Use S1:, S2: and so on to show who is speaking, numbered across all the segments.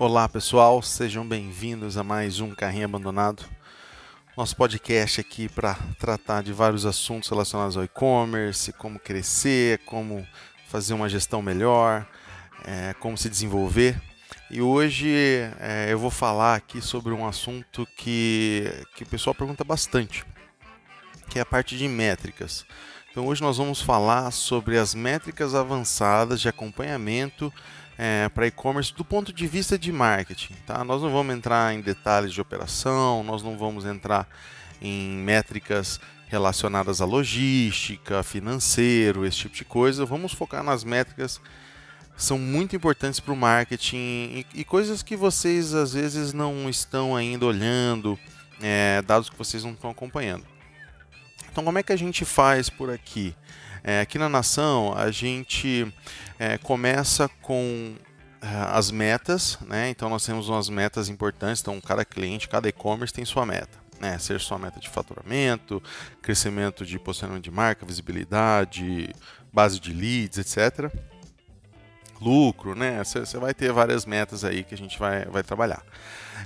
S1: Olá pessoal, sejam bem-vindos a mais um Carrinho Abandonado. Nosso podcast aqui para tratar de vários assuntos relacionados ao e-commerce, como crescer, como fazer uma gestão melhor, é, como se desenvolver. E hoje é, eu vou falar aqui sobre um assunto que, que o pessoal pergunta bastante, que é a parte de métricas. Então hoje nós vamos falar sobre as métricas avançadas de acompanhamento é, para e-commerce do ponto de vista de marketing. Tá? Nós não vamos entrar em detalhes de operação, nós não vamos entrar em métricas relacionadas à logística, financeiro, esse tipo de coisa. Vamos focar nas métricas que são muito importantes para o marketing e, e, coisas que vocês às vezes não estão ainda olhando, é, dados que vocês não estão acompanhando. Então, como é que a gente faz por aqui? É, aqui na Nação, a gente é, começa com é, as metas, né? Então nós temos umas metas importantes. Então cada cliente, cada e-commerce tem sua meta, né? Ser sua meta de faturamento, crescimento de posicionamento de marca, visibilidade, base de leads, etc. Lucro, né? Você vai ter várias metas aí que a gente vai, vai trabalhar.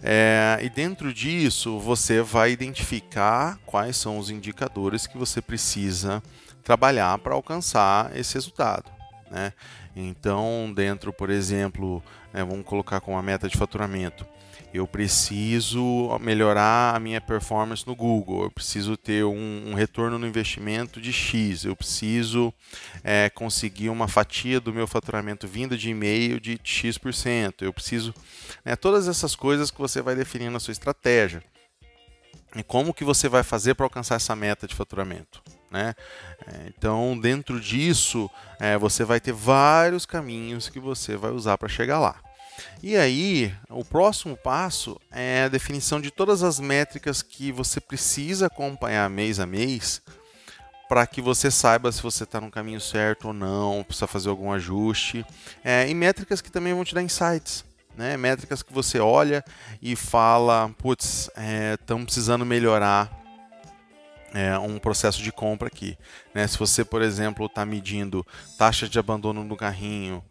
S1: É, e dentro disso, você vai identificar quais são os indicadores que você precisa trabalhar para alcançar esse resultado. Né? Então, dentro, por exemplo, né, vamos colocar com a meta de faturamento, eu preciso melhorar a minha performance no Google, eu preciso ter um, um retorno no investimento de X, eu preciso é, conseguir uma fatia do meu faturamento vindo de e-mail de X%, eu preciso. Né, todas essas coisas que você vai definir na sua estratégia. E como que você vai fazer para alcançar essa meta de faturamento? Né? É, então, dentro disso, é, você vai ter vários caminhos que você vai usar para chegar lá. E aí, o próximo passo é a definição de todas as métricas que você precisa acompanhar mês a mês para que você saiba se você está no caminho certo ou não, precisa fazer algum ajuste. É, e métricas que também vão te dar insights. Né? Métricas que você olha e fala, putz, estamos é, precisando melhorar é, um processo de compra aqui. Né? Se você, por exemplo, está medindo taxa de abandono no carrinho,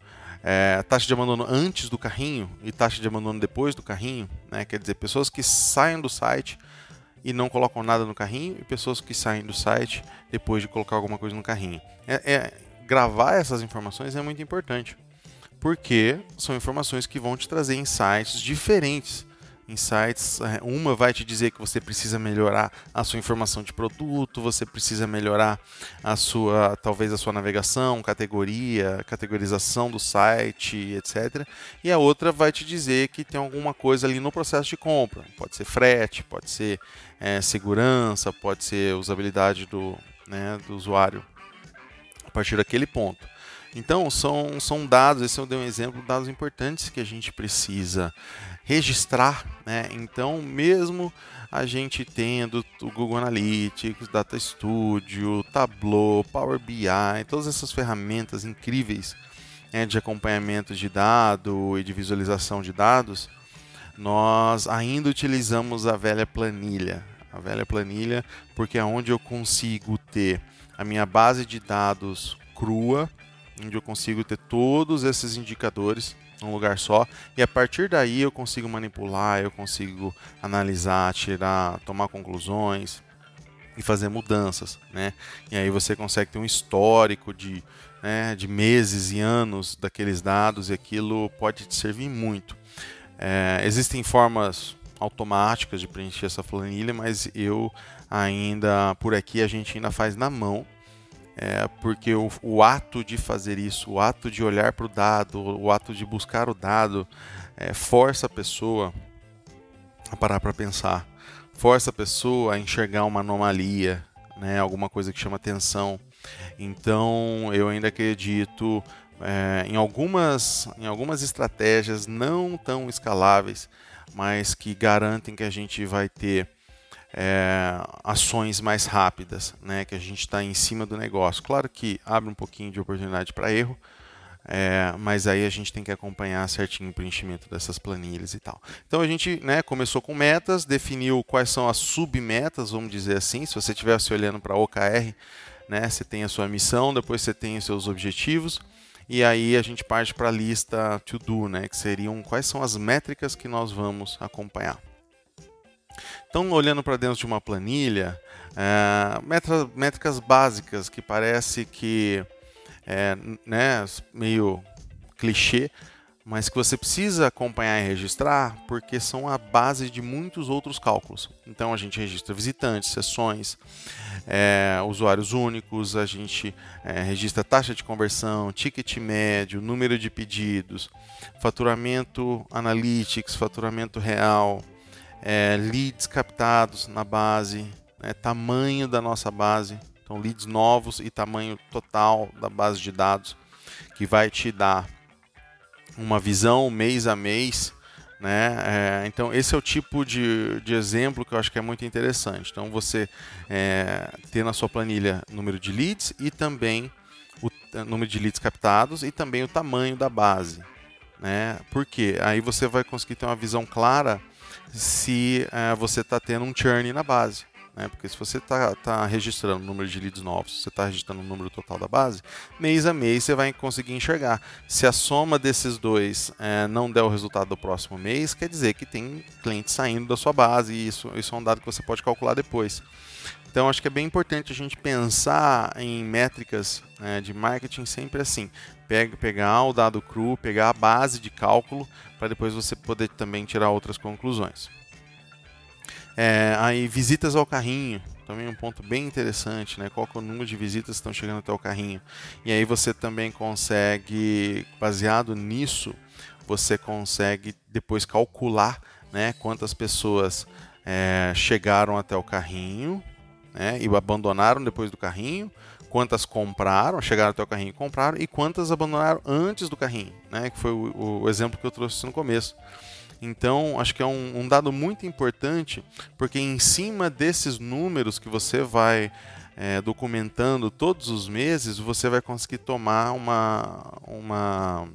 S1: é, taxa de abandono antes do carrinho e taxa de abandono depois do carrinho, né? quer dizer, pessoas que saem do site e não colocam nada no carrinho e pessoas que saem do site depois de colocar alguma coisa no carrinho. É, é gravar essas informações é muito importante, porque são informações que vão te trazer insights diferentes insights. É, uma vai te dizer que você precisa melhorar a sua informação de produto, você precisa melhorar a sua, talvez a sua navegação, categoria, categorização do site, etc. E a outra vai te dizer que tem alguma coisa ali no processo de compra. Pode ser frete, pode ser é, segurança, pode ser usabilidade do, né, do usuário a partir daquele ponto. Então, são, são dados, esse eu dei um exemplo, dados importantes que a gente precisa registrar. Né? Então, mesmo a gente tendo o Google Analytics, Data Studio, Tableau, Power BI, todas essas ferramentas incríveis né, de acompanhamento de dado e de visualização de dados, nós ainda utilizamos a velha planilha. A velha planilha, porque é onde eu consigo ter a minha base de dados crua, onde eu consigo ter todos esses indicadores num lugar só e a partir daí eu consigo manipular, eu consigo analisar, tirar, tomar conclusões e fazer mudanças, né? E aí você consegue ter um histórico de, né, de meses e anos daqueles dados e aquilo pode te servir muito. É, existem formas automáticas de preencher essa planilha, mas eu ainda por aqui a gente ainda faz na mão é, porque o, o, ato de fazer isso, o ato de olhar para o dado, o ato de buscar o dado, é, força a pessoa a parar para pensar, força a pessoa a enxergar uma anomalia, né, alguma coisa que chama atenção. Então, eu ainda acredito é, em, algumas, em algumas estratégias não tão escaláveis, mas que garantem que a gente vai ter é, ações mais rápidas, né, que a gente está em cima do negócio. Claro que abre um pouquinho de oportunidade para erro, é, mas aí a gente tem que acompanhar certinho o preenchimento dessas planilhas e tal. Então a gente né, começou com metas, definiu quais são as submetas, vamos dizer assim. Se você estivesse olhando para OKR, né? Você tem a sua missão, depois você tem os seus objetivos e aí a gente parte para a lista to do, né? Que seriam quais são as métricas que nós vamos acompanhar. Então, olhando para dentro de uma planilha, é, métricas básicas que parece que é né, meio clichê, mas que você precisa acompanhar e registrar porque são a base de muitos outros cálculos. Então a gente registra visitantes, sessões, é, usuários únicos, a gente é, registra taxa de conversão, ticket médio, número de pedidos, faturamento analytics, faturamento real, é, leads captados na base, né, tamanho da nossa base, então leads novos e tamanho total da base de dados, que vai te dar uma visão mês a mês. Né? É, então, esse é o tipo de, de exemplo que eu acho que é muito interessante. Então, você é, ter na sua planilha número de leads e também o número de leads captados e também o tamanho da base. Né? Porque aí você vai conseguir ter uma visão clara se é, você está tendo um churn na base. Né? Porque se você está tá registrando o número de leads novos, você está registrando o número total da base, mês a mês você vai conseguir enxergar. Se a soma desses dois é, não der o resultado do próximo mês, quer dizer que tem clientes saindo da sua base, e isso, isso é um dado que você pode calcular depois. Então, acho que é bem importante a gente pensar em métricas né, de marketing sempre assim. Pega, pegar o dado cru, pegar a base de cálculo, para depois você poder também tirar outras conclusões. É, aí visitas ao carrinho, também um ponto bem interessante, né? Qual é o número de visitas que estão chegando até o carrinho? E aí você também consegue, baseado nisso, você consegue depois calcular, né? Quantas pessoas é, chegaram até o carrinho, né? E abandonaram depois do carrinho, quantas compraram, chegaram até o carrinho e compraram, e quantas abandonaram antes do carrinho, né? Que foi o, o exemplo que eu trouxe no começo. Então, acho que é um, um dado muito importante, porque em cima desses números que você vai é, documentando todos os meses, você vai conseguir tomar uma, uma,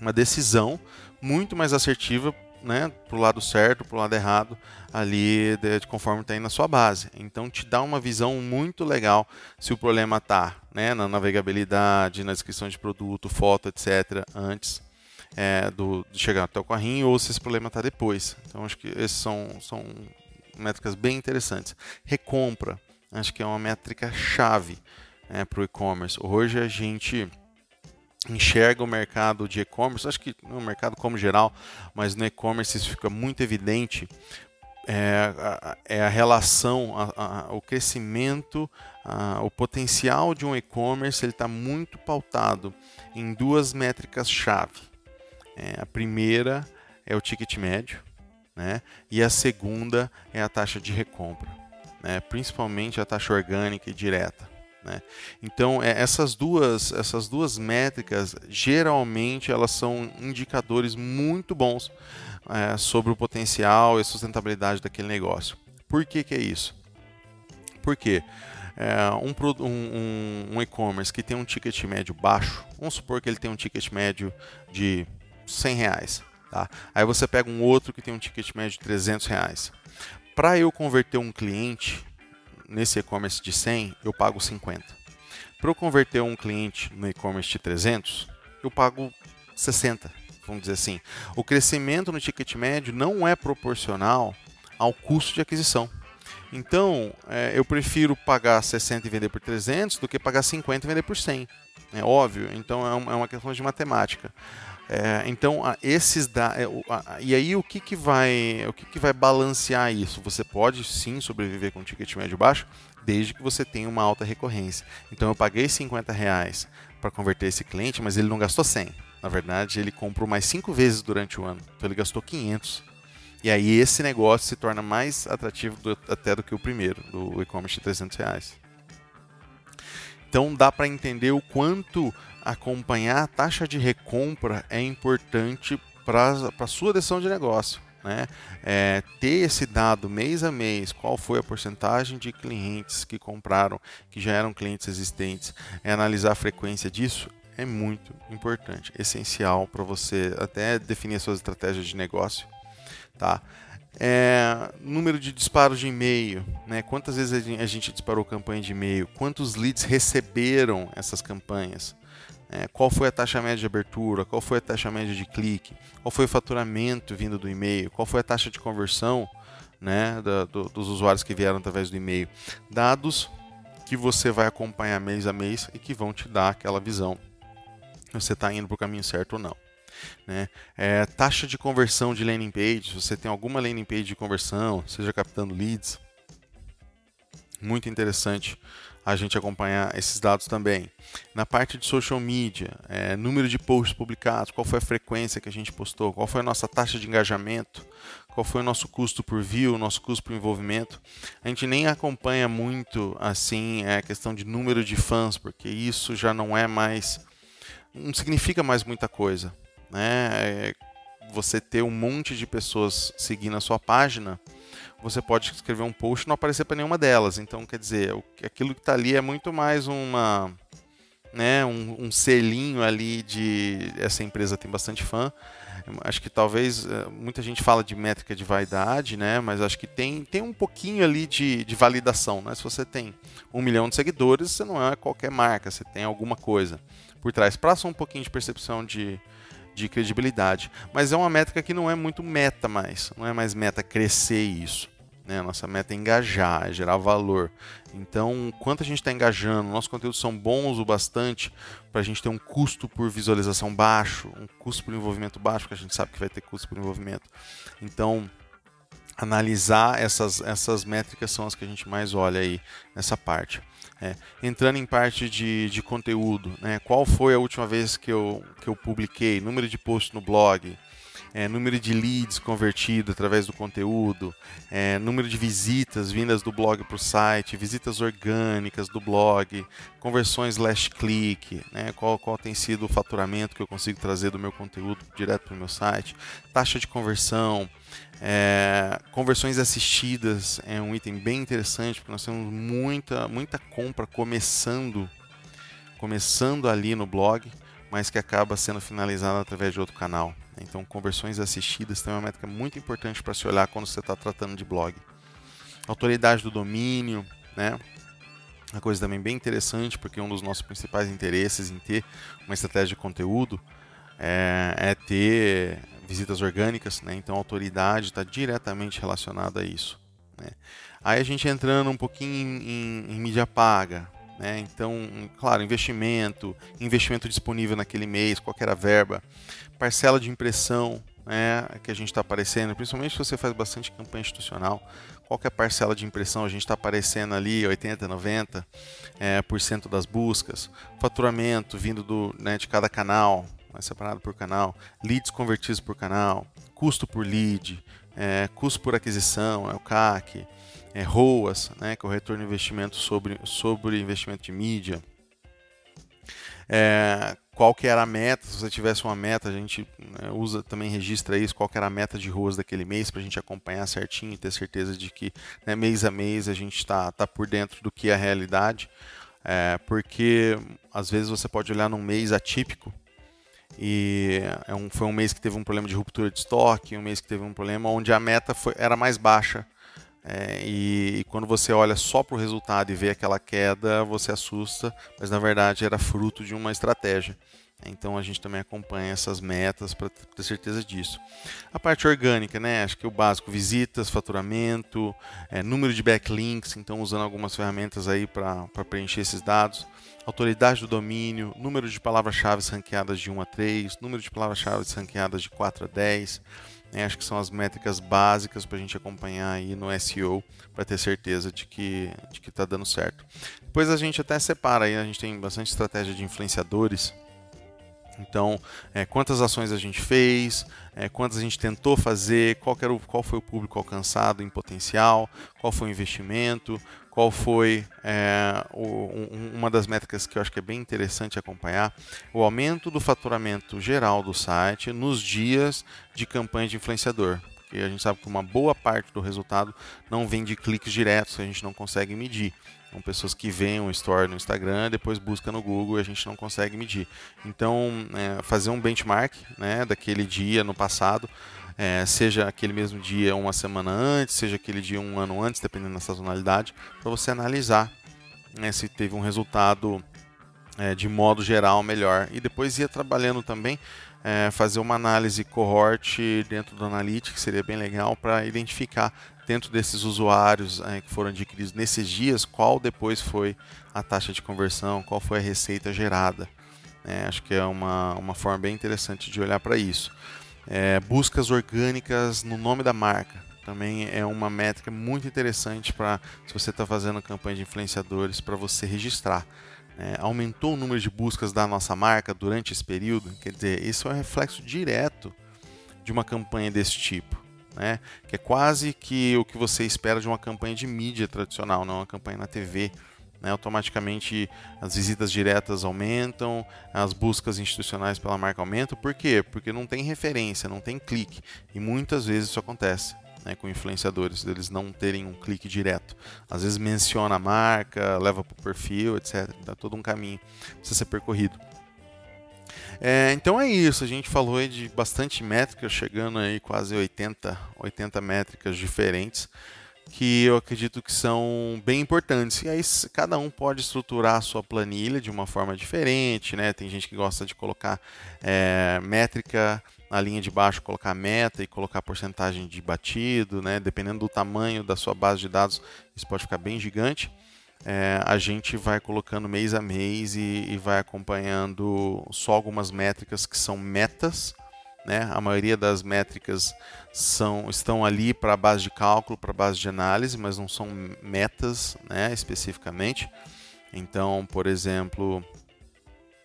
S1: uma decisão muito mais assertiva né, para o lado certo, para o lado errado, ali de, conforme está aí na sua base. Então te dá uma visão muito legal se o problema está né, na navegabilidade, na descrição de produto, foto, etc. antes é, do, de chegar até o carrinho ou se esse problema está depois. Então acho que esses são, são métricas bem interessantes. Recompra, acho que é uma métrica chave é, para o e-commerce. Hoje a gente enxerga o mercado de e-commerce, acho que no mercado como geral, mas no e-commerce isso fica muito evidente, é, a, é a relação, a, a, o crescimento, o potencial de um e-commerce ele está muito pautado em duas métricas chave. É, a primeira é o ticket médio, né? E a segunda é a taxa de recompra, né? Principalmente a taxa orgânica e direta. Né? Então é, essas duas essas duas métricas geralmente elas são indicadores muito bons é, sobre o potencial e sustentabilidade daquele negócio. Por que, que é isso? Porque é, um, um, um e-commerce que tem um ticket médio baixo, vamos supor que ele tem um ticket médio de 100 reais. Tá? Aí você pega um outro que tem um ticket médio de 300 reais. Para eu converter um cliente nesse e-commerce de 100, eu pago 50. Para eu converter um cliente no e-commerce de 300, eu pago 60, vamos dizer assim. O crescimento no ticket médio não é proporcional ao custo de aquisição. Então, é, eu prefiro pagar 60 e vender por 300 do que pagar 50 e vender por 100. É óbvio, então é, é uma questão de matemática. É, então, esses da, é, e aí o que, que vai o que, que vai balancear isso? Você pode sim sobreviver com um ticket médio baixo, desde que você tenha uma alta recorrência. Então, eu paguei 50 reais para converter esse cliente, mas ele não gastou 100. Na verdade, ele comprou mais 5 vezes durante o ano, então ele gastou 500. E aí esse negócio se torna mais atrativo do, até do que o primeiro, do e-commerce de 300 reais. Então dá para entender o quanto acompanhar a taxa de recompra é importante para a sua decisão de negócio. Né? É, ter esse dado mês a mês, qual foi a porcentagem de clientes que compraram, que já eram clientes existentes, é analisar a frequência disso é muito importante, essencial para você até definir suas estratégias de negócio, tá? É, número de disparos de e-mail, né? quantas vezes a gente disparou campanha de e-mail, quantos leads receberam essas campanhas, é, qual foi a taxa média de abertura, qual foi a taxa média de clique, qual foi o faturamento vindo do e-mail, qual foi a taxa de conversão né, da, do, dos usuários que vieram através do e-mail. Dados que você vai acompanhar mês a mês e que vão te dar aquela visão se você está indo para o caminho certo ou não. Né? É, taxa de conversão de landing page, se você tem alguma landing page de conversão, seja captando leads, muito interessante a gente acompanhar esses dados também. Na parte de social media, é, número de posts publicados, qual foi a frequência que a gente postou, qual foi a nossa taxa de engajamento, qual foi o nosso custo por view, nosso custo por envolvimento. A gente nem acompanha muito assim é, a questão de número de fãs, porque isso já não é mais, não significa mais muita coisa, né? É, você ter um monte de pessoas seguindo a sua página você pode escrever um post e não aparecer para nenhuma delas. Então, quer dizer, aquilo que está ali é muito mais uma, né, um, um, selinho ali de essa empresa tem bastante fã. Acho que talvez eh, muita gente fala de métrica de vaidade, né? Mas acho que tem, tem um pouquinho ali de, de validação, né? Se você tem um milhão de seguidores, você não é qualquer marca, você tem alguma coisa por trás. Passa um pouquinho de percepção de, de credibilidade. Mas é uma métrica que não é muito meta mais, não é mais meta crescer isso. Né? Nossa meta é engajar, é gerar valor. Então, quanto a gente está engajando, nossos conteúdos são bons o bastante para a gente ter um custo por visualização baixo, um custo por envolvimento baixo, porque a gente sabe que vai ter custo por envolvimento. Então, analisar essas, essas métricas são as que a gente mais olha aí nessa parte. É, entrando em parte de, de conteúdo, né? qual foi a última vez que eu, que eu publiquei, número de posts no blog, é, número de leads convertido através do conteúdo, é, número de visitas vindas do blog para o site, visitas orgânicas do blog, conversões last click, né, qual, qual tem sido o faturamento que eu consigo trazer do meu conteúdo direto para o meu site, taxa de conversão, é, conversões assistidas é um item bem interessante porque nós temos muita, muita compra começando, começando ali no blog, mas que acaba sendo finalizada através de outro canal. Então, conversões assistidas tem uma métrica muito importante para se olhar quando você está tratando de blog. Autoridade do domínio, né? Uma coisa também bem interessante, porque um dos nossos principais interesses em ter uma estratégia de conteúdo é, é ter visitas orgânicas, né? então a autoridade está diretamente relacionada a isso. Né? Aí a gente entrando um pouquinho em, em, em mídia paga, né? então, claro, investimento, investimento disponível naquele mês, qual era a verba, parcela de impressão né, que a gente está aparecendo, principalmente se você faz bastante campanha institucional, qualquer parcela de impressão a gente está aparecendo ali 80, 90 é, por cento das buscas, faturamento vindo do, né, de cada canal, mais separado por canal, leads convertidos por canal, custo por lead, é, custo por aquisição, é o CAC, é, ROAS, né, que é o retorno de investimento sobre, sobre investimento de mídia. É, qual que era a meta, se você tivesse uma meta, a gente né, usa também registra isso, qual que era a meta de ruas daquele mês para a gente acompanhar certinho e ter certeza de que né, mês a mês a gente está tá por dentro do que é a realidade, é, porque às vezes você pode olhar num mês atípico e é um, foi um mês que teve um problema de ruptura de estoque, um mês que teve um problema onde a meta foi, era mais baixa. É, e, e, quando você olha só para o resultado e vê aquela queda, você assusta, mas na verdade era fruto de uma estratégia. Então a gente também acompanha essas metas para ter certeza disso. A parte orgânica, né? Acho que o básico: visitas, faturamento, é, número de backlinks. Então usando algumas ferramentas aí para preencher esses dados. Autoridade do domínio, número de palavras-chave ranqueadas de 1 a 3, número de palavras-chave ranqueadas de 4 a 10. Né? Acho que são as métricas básicas para a gente acompanhar aí no SEO para ter certeza de que de que está dando certo. Depois a gente até separa aí, a gente tem bastante estratégia de influenciadores então, é, quantas ações a gente fez, é, quantas a gente tentou fazer, qual, o, qual foi o público alcançado em potencial, qual foi o investimento, qual foi é, o, um, uma das métricas que eu acho que é bem interessante acompanhar, o aumento do faturamento geral do site nos dias de campanha de influenciador. Porque a gente sabe que uma boa parte do resultado não vem de cliques diretos, a gente não consegue medir. São pessoas que veem um story no Instagram, depois busca no Google e a gente não consegue medir. Então, é, fazer um benchmark né, daquele dia no passado é, seja aquele mesmo dia uma semana antes, seja aquele dia um ano antes, dependendo da sazonalidade, para você analisar né, se teve um resultado é, de modo geral melhor. E depois ia trabalhando também, é, fazer uma análise cohort dentro do Analytics, seria bem legal para identificar dentro desses usuários é, que foram adquiridos nesses dias, qual depois foi a taxa de conversão, qual foi a receita gerada. É, acho que é uma, uma forma bem interessante de olhar para isso. É, buscas orgânicas no nome da marca também é uma métrica muito interessante para se você está fazendo campanha de influenciadores para você registrar. É, aumentou o número de buscas da nossa marca durante esse período, quer dizer, isso é um reflexo direto de uma campanha desse tipo. Né? Que é quase que o que você espera de uma campanha de mídia tradicional, não uma campanha na TV. Né? Automaticamente as visitas diretas aumentam, as buscas institucionais pela marca aumentam. Por quê? Porque não tem referência, não tem clique. E muitas vezes isso acontece né, com influenciadores, deles não terem um clique direto. Às vezes menciona a marca, leva para o perfil, etc. Dá todo um caminho precisa ser percorrido. É, então é isso, a gente falou aí de bastante métricas, chegando aí quase 80, 80 métricas diferentes, que eu acredito que são bem importantes. E aí cada um pode estruturar a sua planilha de uma forma diferente, né? Tem gente que gosta de colocar é, métrica na linha de baixo colocar meta e colocar porcentagem de batido, né? Dependendo do tamanho da sua base de dados, isso pode ficar bem gigante. É, a gente vai colocando mês a mês e, e, vai acompanhando só algumas métricas que são metas. Né? A maioria das métricas são, estão ali para a base de cálculo, para a base de análise, mas não são metas né, especificamente. Então, por exemplo,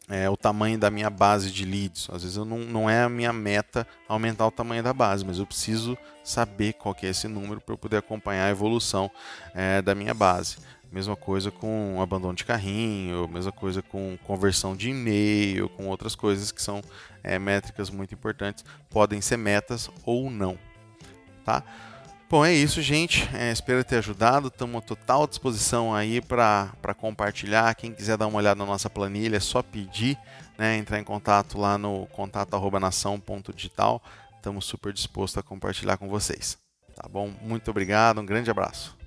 S1: é, o tamanho da minha base de leads. Às vezes eu não, não é a minha meta aumentar o tamanho da base, mas eu preciso saber qual é esse número para eu poder acompanhar a evolução é, da minha base. Mesma coisa com abandono de carrinho, mesma coisa com conversão de e-mail, com outras coisas que são é, métricas muito importantes. Podem ser metas ou não. Tá? Bom, é isso, gente. É, espero ter ajudado. Estamos à total disposição aí para compartilhar. Quem quiser dar uma olhada na nossa planilha, é só pedir, né, entrar em contato lá no contato@nação.digital. Estamos super dispostos a compartilhar com vocês. Tá bom? Muito obrigado, um grande abraço.